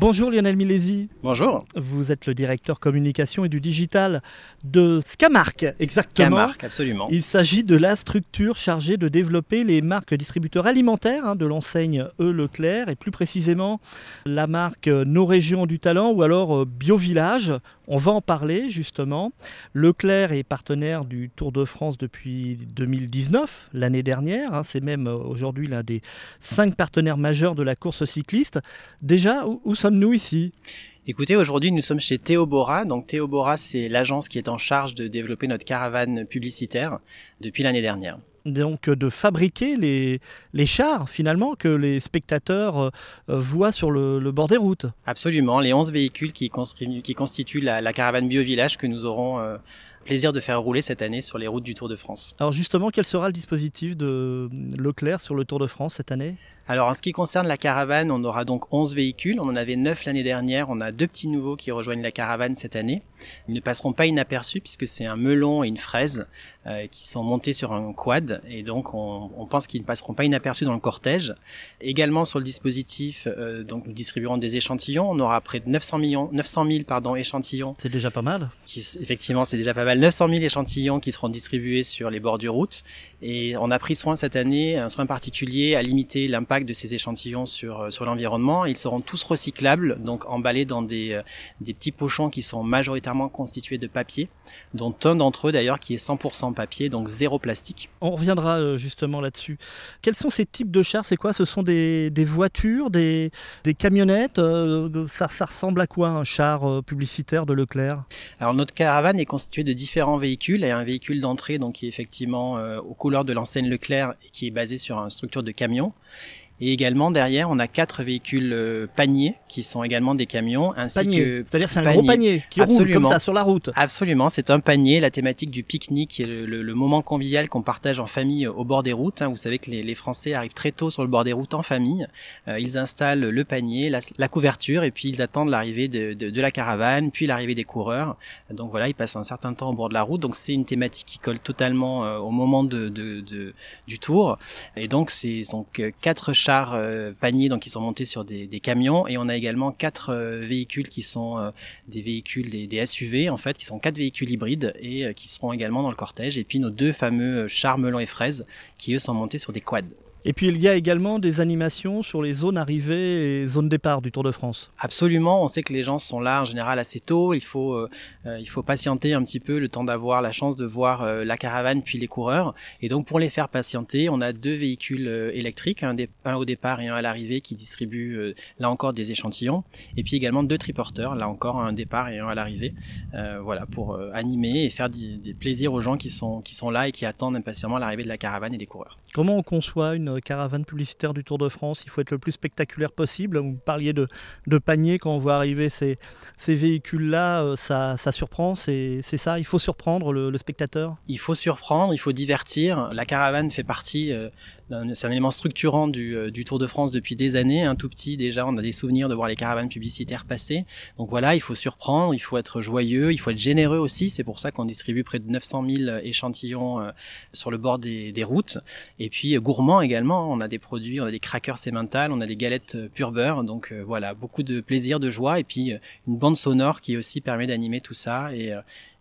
Bonjour Lionel Milesi. Bonjour. Vous êtes le directeur communication et du digital de Scamark, exactement. Scamark, absolument. Il s'agit de la structure chargée de développer les marques distributeurs alimentaires hein, de l'enseigne E Leclerc et plus précisément la marque Nos Régions du Talent ou alors euh, Biovillage. On va en parler justement. Leclerc est partenaire du Tour de France depuis 2019, l'année dernière. Hein. C'est même euh, aujourd'hui l'un des cinq partenaires majeurs de la course cycliste. Déjà, où, où sommes-nous ici? Écoutez, aujourd'hui, nous sommes chez Théobora. Donc, Théobora, c'est l'agence qui est en charge de développer notre caravane publicitaire depuis l'année dernière. Donc, de fabriquer les, les chars, finalement, que les spectateurs euh, voient sur le, le, bord des routes. Absolument. Les 11 véhicules qui, constituent, qui constituent la, la caravane Bio-Village que nous aurons euh, plaisir de faire rouler cette année sur les routes du Tour de France. Alors, justement, quel sera le dispositif de Leclerc sur le Tour de France cette année? Alors en ce qui concerne la caravane, on aura donc 11 véhicules, on en avait 9 l'année dernière, on a deux petits nouveaux qui rejoignent la caravane cette année. Ils ne passeront pas inaperçus puisque c'est un melon et une fraise euh, qui sont montés sur un quad et donc on, on pense qu'ils ne passeront pas inaperçus dans le cortège. Également sur le dispositif, euh, donc nous distribuerons des échantillons, on aura près de 900 millions, 900 000 pardon échantillons. C'est déjà pas mal. Qui, effectivement, c'est déjà pas mal. 900 000 échantillons qui seront distribués sur les bords du route et on a pris soin cette année, un soin particulier à limiter l'impact de ces échantillons sur euh, sur l'environnement. Ils seront tous recyclables, donc emballés dans des euh, des petits pochons qui sont majoritairement constitués de papier, dont un d'entre eux d'ailleurs qui est 100% papier, donc zéro plastique. On reviendra euh, justement là-dessus. Quels sont ces types de chars? C'est quoi? Ce sont des, des voitures, des, des camionnettes ça, ça, ressemble à quoi un char publicitaire de Leclerc? Alors notre caravane est constituée de différents véhicules et un véhicule d'entrée donc qui est effectivement aux de l'enseigne Leclerc qui est basé sur une structure de camion. Et également derrière, on a quatre véhicules euh, paniers qui sont également des camions, ainsi panier. que c'est-à-dire c'est un panier. gros panier qui Absolument. roule comme ça sur la route. Absolument, c'est un panier. La thématique du pique-nique, est le, le, le, moment convivial qu'on partage en famille au bord des routes. Hein. Vous savez que les, les, Français arrivent très tôt sur le bord des routes en famille. Euh, ils installent le panier, la, la, couverture, et puis ils attendent l'arrivée de, de, de, la caravane, puis l'arrivée des coureurs. Donc voilà, ils passent un certain temps au bord de la route. Donc c'est une thématique qui colle totalement euh, au moment de, de, du tour. Et donc c'est donc euh, quatre chars euh, donc qui sont montés sur des, camions et on a également quatre euh, véhicules qui sont euh, des véhicules des, SUV en fait qui sont quatre véhicules hybrides et qui seront également dans le cortège et puis nos deux fameux chars melon et fraises qui eux sont montés sur des quads. Et puis il y a également des animations sur les zones arrivées et zones départ du Tour de France. Absolument, on sait que les gens sont là en général assez tôt, il faut, euh, il faut patienter un petit peu le temps d'avoir la chance de voir euh, la caravane puis les coureurs. Et donc pour les faire patienter, on a deux véhicules euh, électriques, un, un, au départ et un à l'arrivée qui distribuent euh, là encore des échantillons. Et puis également deux triporteurs, là encore un départ et un à l'arrivée. Voilà, pour animer et faire des, des, plaisirs aux gens qui sont, qui sont là et qui attendent impatiemment l'arrivée de la caravane et des coureurs. Comment on conçoit une caravane publicitaire du Tour de France. Il faut être le plus spectaculaire possible. Vous parliez de, de panier. Quand on voit arriver ces, véhicules-là, ça, ça surprend, c'est ça. Il faut surprendre le, le, spectateur. Il faut surprendre, il faut divertir. La caravane fait partie euh, c'est un élément structurant du, euh, du, Tour de France depuis des années. Un tout petit déjà, on a des souvenirs de voir les caravanes publicitaires passer. Donc voilà, il faut surprendre, il faut être joyeux, il faut être généreux aussi. C'est pour ça qu'on distribue près de 900 000 échantillons euh, sur le bord des, routes. Et puis euh, gourmand également, on a des produits, on a des crackers sémentales, on a des galettes pur beurre. Donc voilà, beaucoup de plaisir, de joie et puis une bande sonore qui aussi permet d'animer tout ça et,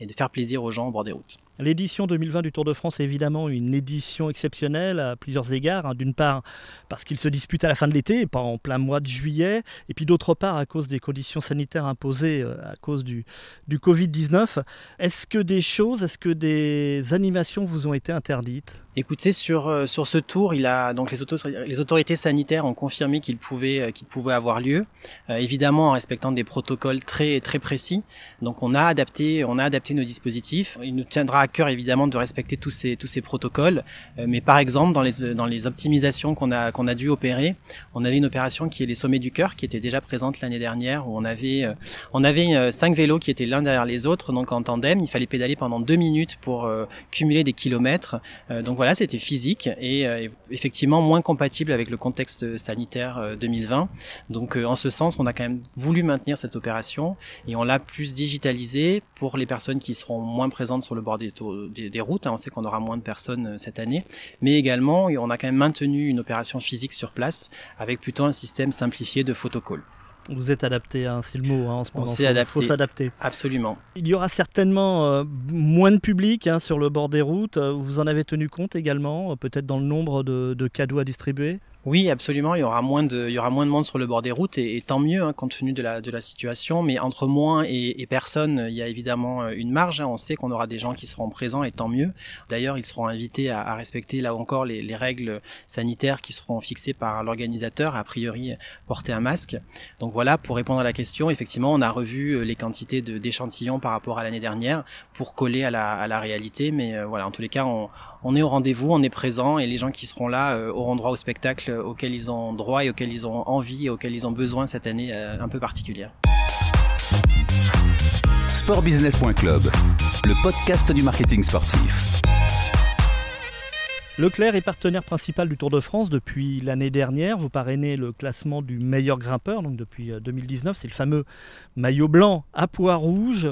et de faire plaisir aux gens au bord des routes. L'édition 2020 du Tour de France est évidemment une édition exceptionnelle à plusieurs égards. Hein. D'une part, parce qu'il se dispute à la fin de l'été, pas en plein mois de juillet, et puis d'autre part, à cause des conditions sanitaires imposées à cause du, du Covid-19. Est-ce que des choses, est-ce que des animations vous ont été interdites? Écoutez, sur, euh, sur ce tour, il a, donc les, auto les autorités sanitaires ont confirmé qu'il pouvait, euh, qu'il pouvait avoir lieu, euh, évidemment en respectant des protocoles très, très précis. Donc on a adapté, on a adapté nos dispositifs. Il nous tiendra à cœur évidemment de respecter tous ces, tous ces protocoles. Euh, mais par exemple, dans les, dans les optimisations qu'on a, qu'on a dû opérer, on avait une opération qui est les sommets du cœur, qui était déjà présente l'année dernière, où on avait, euh, on avait euh, cinq vélos qui étaient l'un derrière les autres, donc en tandem. Il fallait pédaler pendant deux minutes pour cumuler des kilomètres. donc voilà, c'était physique et euh, effectivement moins compatible avec le contexte sanitaire euh, 2020. Donc euh, en ce sens, on a quand même voulu maintenir cette opération et on l'a plus digitalisé pour les personnes qui seront moins présentes sur le bord des, des, des, routes. Hein. On sait qu'on aura moins de personnes cette année, mais également on a quand même maintenu une opération physique sur place avec plutôt un système simplifié de photocall. Vous êtes adapté à un hein, mot hein, en ce moment. Il faut s'adapter. Absolument. Il y aura certainement euh, moins de public hein, sur le bord des routes. Vous en avez tenu compte également, peut-être dans le nombre de cadeaux à distribuer? Oui, absolument. Il y aura moins de, il y aura moins de monde sur le bord des routes et, tant mieux, hein, compte tenu de la, de la situation. Mais entre moins et, et personne, il y a évidemment euh, une marge. Hein. On sait qu'on aura des gens qui seront présents et tant mieux. D'ailleurs, ils seront invités à, à respecter là encore les, les, règles sanitaires qui seront fixées par l'organisateur. A priori, porter un masque. Donc voilà, pour répondre à la question, effectivement, on a revu euh, les quantités d'échantillons par rapport à l'année dernière pour coller à la, à la réalité. Mais euh, voilà, en tous les cas, on, on est au rendez-vous, on est présent et les gens qui seront là euh, auront droit au spectacle auquel ils ont droit et auquel ils ont envie et auquel ils ont besoin cette année euh, un peu particulière. Sportbusiness.club, le podcast du marketing sportif. Leclerc est partenaire principal du Tour de France depuis l'année dernière. Vous parrainez le classement du meilleur grimpeur, donc depuis 2019. Euh, C'est le fameux maillot blanc à poids rouge.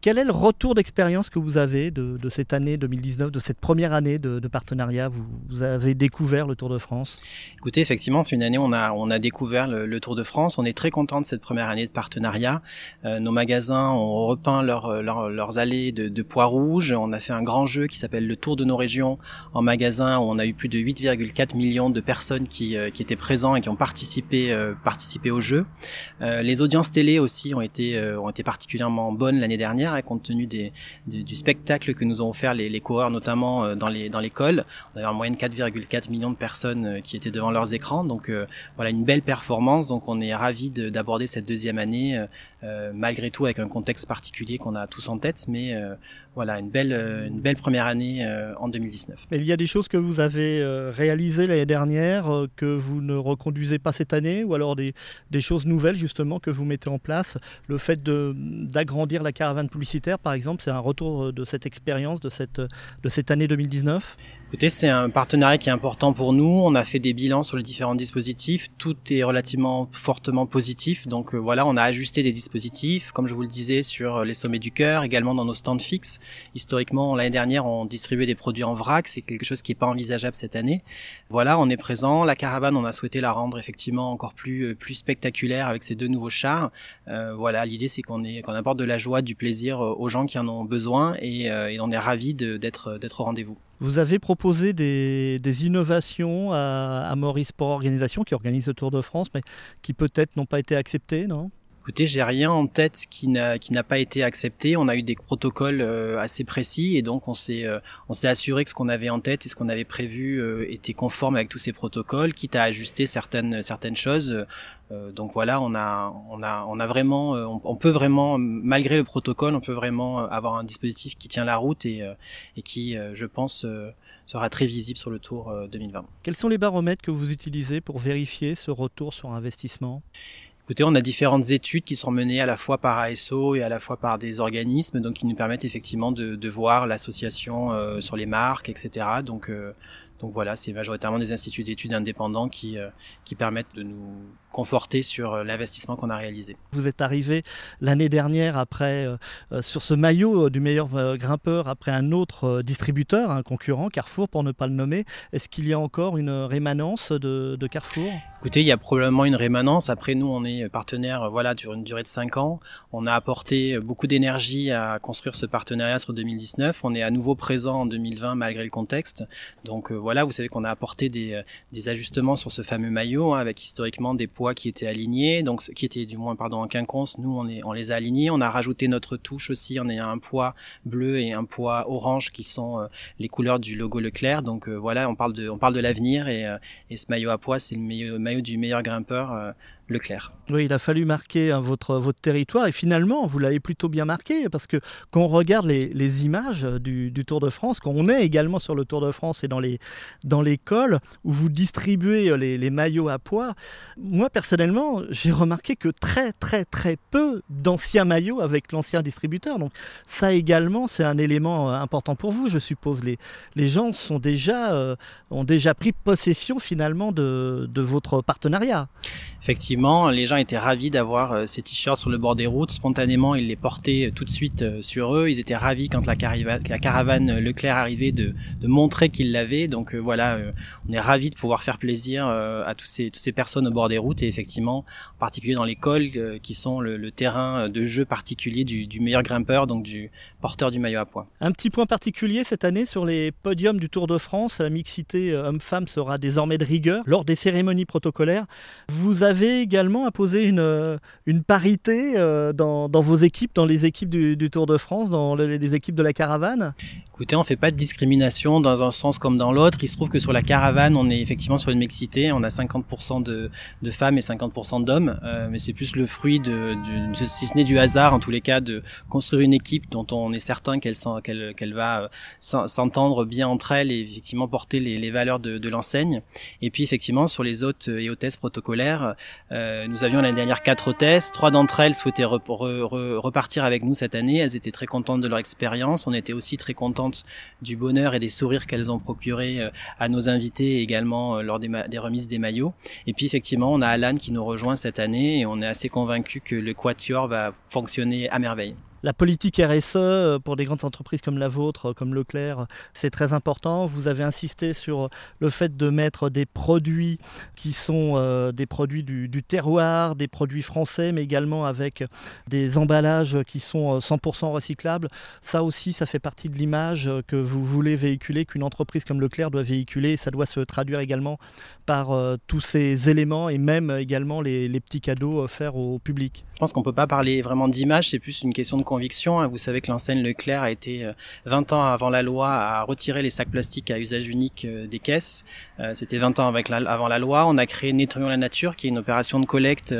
Quel est le retour d'expérience que vous avez de, cette année 2019, de cette première année de, partenariat? Vous, vous, avez découvert le Tour de France? Écoutez, effectivement, c'est une année où on a, découvert le, Tour de France. On est très content de cette première année de partenariat. Euh, nos magasins ont repeint leur, leurs allées de, de poids rouge. On a fait un grand jeu qui s'appelle le Tour de nos régions en magasin où on a eu plus de 8,4 millions de personnes qui, euh, qui, étaient présents et qui ont participé, euh, au jeu. les audiences télé aussi ont été particulièrement bonnes l'année dernière compte tenu du spectacle que nous ont offert les, les coureurs, notamment euh, dans les dans l'école. On avait en moyenne 4,4 millions de personnes euh, qui étaient devant leurs écrans, donc euh, voilà une belle performance. Donc on est ravi d'aborder cette deuxième année, malgré tout avec un contexte particulier qu'on a tous en tête, mais voilà, une belle, une belle première année en 2019. Mais il y a des choses que vous avez réalisées l'année dernière que vous ne reconduisez pas cette année, ou alors des, choses nouvelles justement que vous mettez en place? Le fait d'agrandir la caravane publicitaire, par exemple, c'est un retour euh, de cette expérience, de cette, de cette année 2019 Écoutez, c'est un partenariat qui est important pour nous. On a fait des bilans sur les différents dispositifs. Tout est relativement fortement positif. Donc euh, voilà, on a ajusté les dispositifs, comme je vous le disais, sur euh, les sommets du cœur, également dans nos stands fixes. Historiquement, l'année dernière, on distribuait des produits en vrac. C'est quelque chose qui n'est pas envisageable cette année. Voilà, on est présent. La caravane, on a souhaité la rendre effectivement encore plus plus spectaculaire avec ces deux nouveaux chars. Euh, voilà, l'idée c'est qu'on est qu'on apporte de la joie, du plaisir aux gens qui en ont besoin et, et on est ravi d'être d'être au rendez-vous. Vous avez proposé des, innovations à, à, Maurice Sport Organisation qui organise le Tour de France, mais qui peut-être n'ont pas été acceptées, non? Écoutez, j'ai rien en tête qui n'a pas été accepté. On a eu des protocoles euh, assez précis et donc on s'est euh, on s'est assuré que ce qu'on avait en tête et ce qu'on avait prévu euh, était conforme avec tous ces protocoles, quitte à ajuster certaines choses. donc voilà, on a vraiment on, peut vraiment malgré le protocole, on peut vraiment avoir un dispositif qui tient la route et qui je pense sera très visible sur le Tour 2020. Quels sont les baromètres que vous utilisez pour vérifier ce retour sur investissement? Écoutez, on a différentes études qui sont menées à la fois par ASO et à la fois par des organismes, donc qui nous permettent effectivement de, voir l'association euh, sur les marques, etc. Donc, euh, donc voilà, c'est majoritairement des instituts d'études indépendants qui, euh, qui permettent de nous conforter sur euh, l'investissement qu'on a réalisé. Vous êtes arrivé l'année dernière après euh, euh, sur ce maillot du meilleur grimpeur après un autre distributeur, un concurrent, Carrefour pour ne pas le nommer. Est-ce qu'il y a encore une rémanence de, de, Carrefour? Écoutez, il y a probablement une rémanence. Après, nous, on est partenaire voilà, sur une durée de 5 ans. On a apporté beaucoup d'énergie à construire ce partenariat sur 2019. On est à nouveau présent en 2020 malgré le contexte. Donc voilà, vous savez qu'on a apporté des, des, ajustements sur ce fameux maillot hein, avec historiquement des qui étaient alignés, donc qui étaient du moins pardon en quinconce, nous on les a alignés. On a rajouté notre touche aussi, on a un poids bleu et un poids orange qui sont euh, les couleurs du logo Leclerc. Donc euh, voilà, on parle de, on parle de l'avenir et, euh, et ce maillot à poids, c'est le maillot du meilleur grimpeur Leclerc. Oui, il a fallu marquer hein, votre, votre territoire et finalement, vous l'avez plutôt bien marqué parce que quand on regarde les, les images du, du, Tour de France, quand on est également sur le Tour de France et dans les, dans les cols où vous distribuez les, les maillots à poids, moi personnellement, j'ai remarqué que très très très peu d'anciens maillots avec l'ancien distributeur. Donc ça également, c'est un élément euh, important pour vous, je suppose. Les, les gens sont déjà, euh, ont déjà pris possession finalement de, de votre partenariat. Effectivement les gens étaient ravis d'avoir ces t-shirts sur le bord des routes. Spontanément, ils les portaient tout de suite sur eux. Ils étaient ravis quand la, caravane Leclerc arrivait de, montrer qu'ils l'avaient. Donc voilà, on est ravis de pouvoir faire plaisir à toutes ces personnes au bord des routes et effectivement, en particulier dans l'école, qui sont le, le, terrain de jeu particulier du, du meilleur grimpeur, donc du porteur du maillot à poids. Un petit point particulier cette année sur les podiums du Tour de France, la mixité homme-femme sera désormais de rigueur lors des cérémonies protocolaires. Vous avez également imposé une, une parité euh, dans, dans, vos équipes, dans les équipes du, Tour de France, dans les, équipes de la caravane? Écoutez, on fait pas de discrimination dans un sens comme dans l'autre. Il se trouve que sur la caravane, on est effectivement sur une mixité. On a 50% de, de, femmes et 50% d'hommes, euh, mais c'est plus le fruit de, si ce n'est du hasard, en tous les cas, de construire une équipe dont on est certain qu'elle qu'elle qu'elle va euh, s'entendre bien entre elles et effectivement porter les, les valeurs de, l'enseigne. Et puis effectivement, sur les hôtes et hôtesses protocolaires, euh, nous avions l'année dernière quatre hôtesses. Trois d'entre elles souhaitaient re, re, re, repartir avec nous cette année. Elles étaient très contentes de leur expérience. On était aussi très contentes du bonheur et des sourires qu'elles ont procuré euh, à nos invités également euh, lors des, des, remises des maillots. Et puis effectivement, on a Alan qui nous rejoint cette année et on est assez convaincu que le Quatuor va fonctionner à merveille la politique RSE euh, pour des grandes entreprises comme la vôtre, comme Leclerc, c'est très important. Vous avez insisté sur le fait de mettre des produits qui sont euh, des produits du, terroir, des produits français, mais également avec des emballages qui sont 100% euh, recyclables. Ça aussi, ça fait partie de l'image que vous voulez véhiculer, qu'une entreprise comme Leclerc doit véhiculer. Ça doit se traduire également par euh, tous ces éléments et même également les, petits cadeaux offerts au public. Je pense qu'on peut pas parler vraiment d'image, c'est plus une question de conviction. Hein. Vous savez que l'enseigne Leclerc a été 20 euh, ans avant la loi à retirer les sacs plastiques à usage unique euh, des caisses. Euh, c'était 20 ans avant la loi. On a créé Nettoyons la nature, qui est une opération de collecte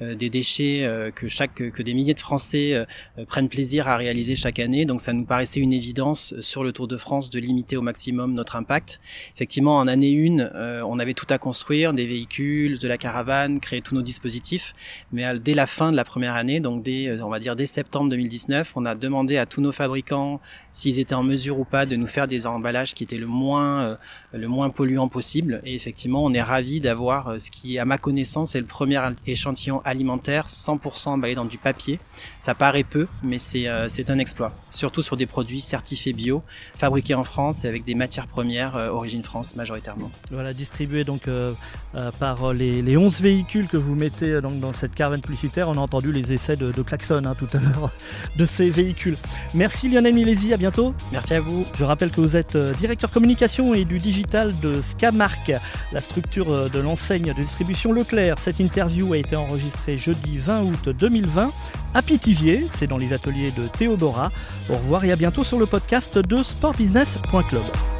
des déchets que chaque que des milliers de Français prennent plaisir à réaliser chaque année. Donc ça nous paraissait une évidence sur le Tour de France de limiter au maximum notre impact. Effectivement, en année une, on avait tout à construire, des véhicules, de la caravane, créer tous nos dispositifs, mais dès la fin de la première année, donc dès on va dire dès septembre 2010 on a demandé à tous nos fabricants s'ils étaient en mesure ou pas de nous faire des emballages qui étaient le moins euh, le moins polluant possible. Et effectivement, on est ravi d'avoir euh, ce qui, à ma connaissance, est le premier échantillon alimentaire 100% emballé dans du papier. Ça paraît peu, mais c'est euh, c'est un exploit. Surtout sur des produits certifiés bio, fabriqués en France et avec des matières premières origine France majoritairement. Voilà, distribué donc par les, les 11 véhicules que vous mettez donc dans cette caravane publicitaire. On a entendu les essais de, de klaxon hein, tout à l'heure de ces véhicules. Merci Lionel Milési, à bientôt. Merci à vous. Je rappelle que vous êtes euh, directeur communication et du digital de Scamark, la structure euh, de l'enseigne de distribution Leclerc. Cette interview a été enregistrée jeudi 20 août 2020 à Pithiviers, c'est dans les ateliers de Théodora. Au revoir et à bientôt sur le podcast de sportbusiness.club.